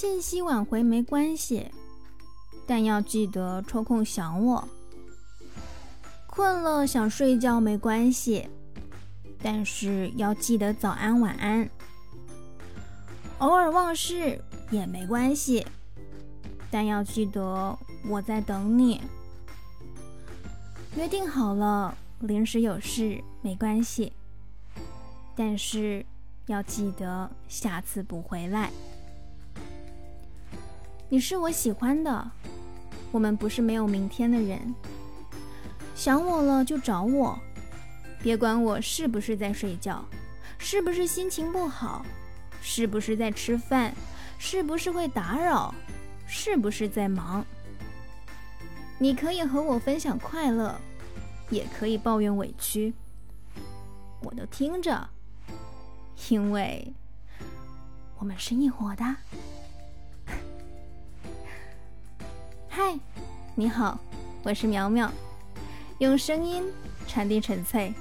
信息挽回没关系，但要记得抽空想我。困了想睡觉没关系，但是要记得早安晚安。偶尔忘事也没关系，但要记得我在等你。约定好了，临时有事没关系，但是要记得下次补回来。你是我喜欢的，我们不是没有明天的人。想我了就找我，别管我是不是在睡觉，是不是心情不好，是不是在吃饭，是不是会打扰，是不是在忙。你可以和我分享快乐，也可以抱怨委屈，我都听着，因为我们是一伙的。嗨，你好，我是苗苗，用声音传递纯粹。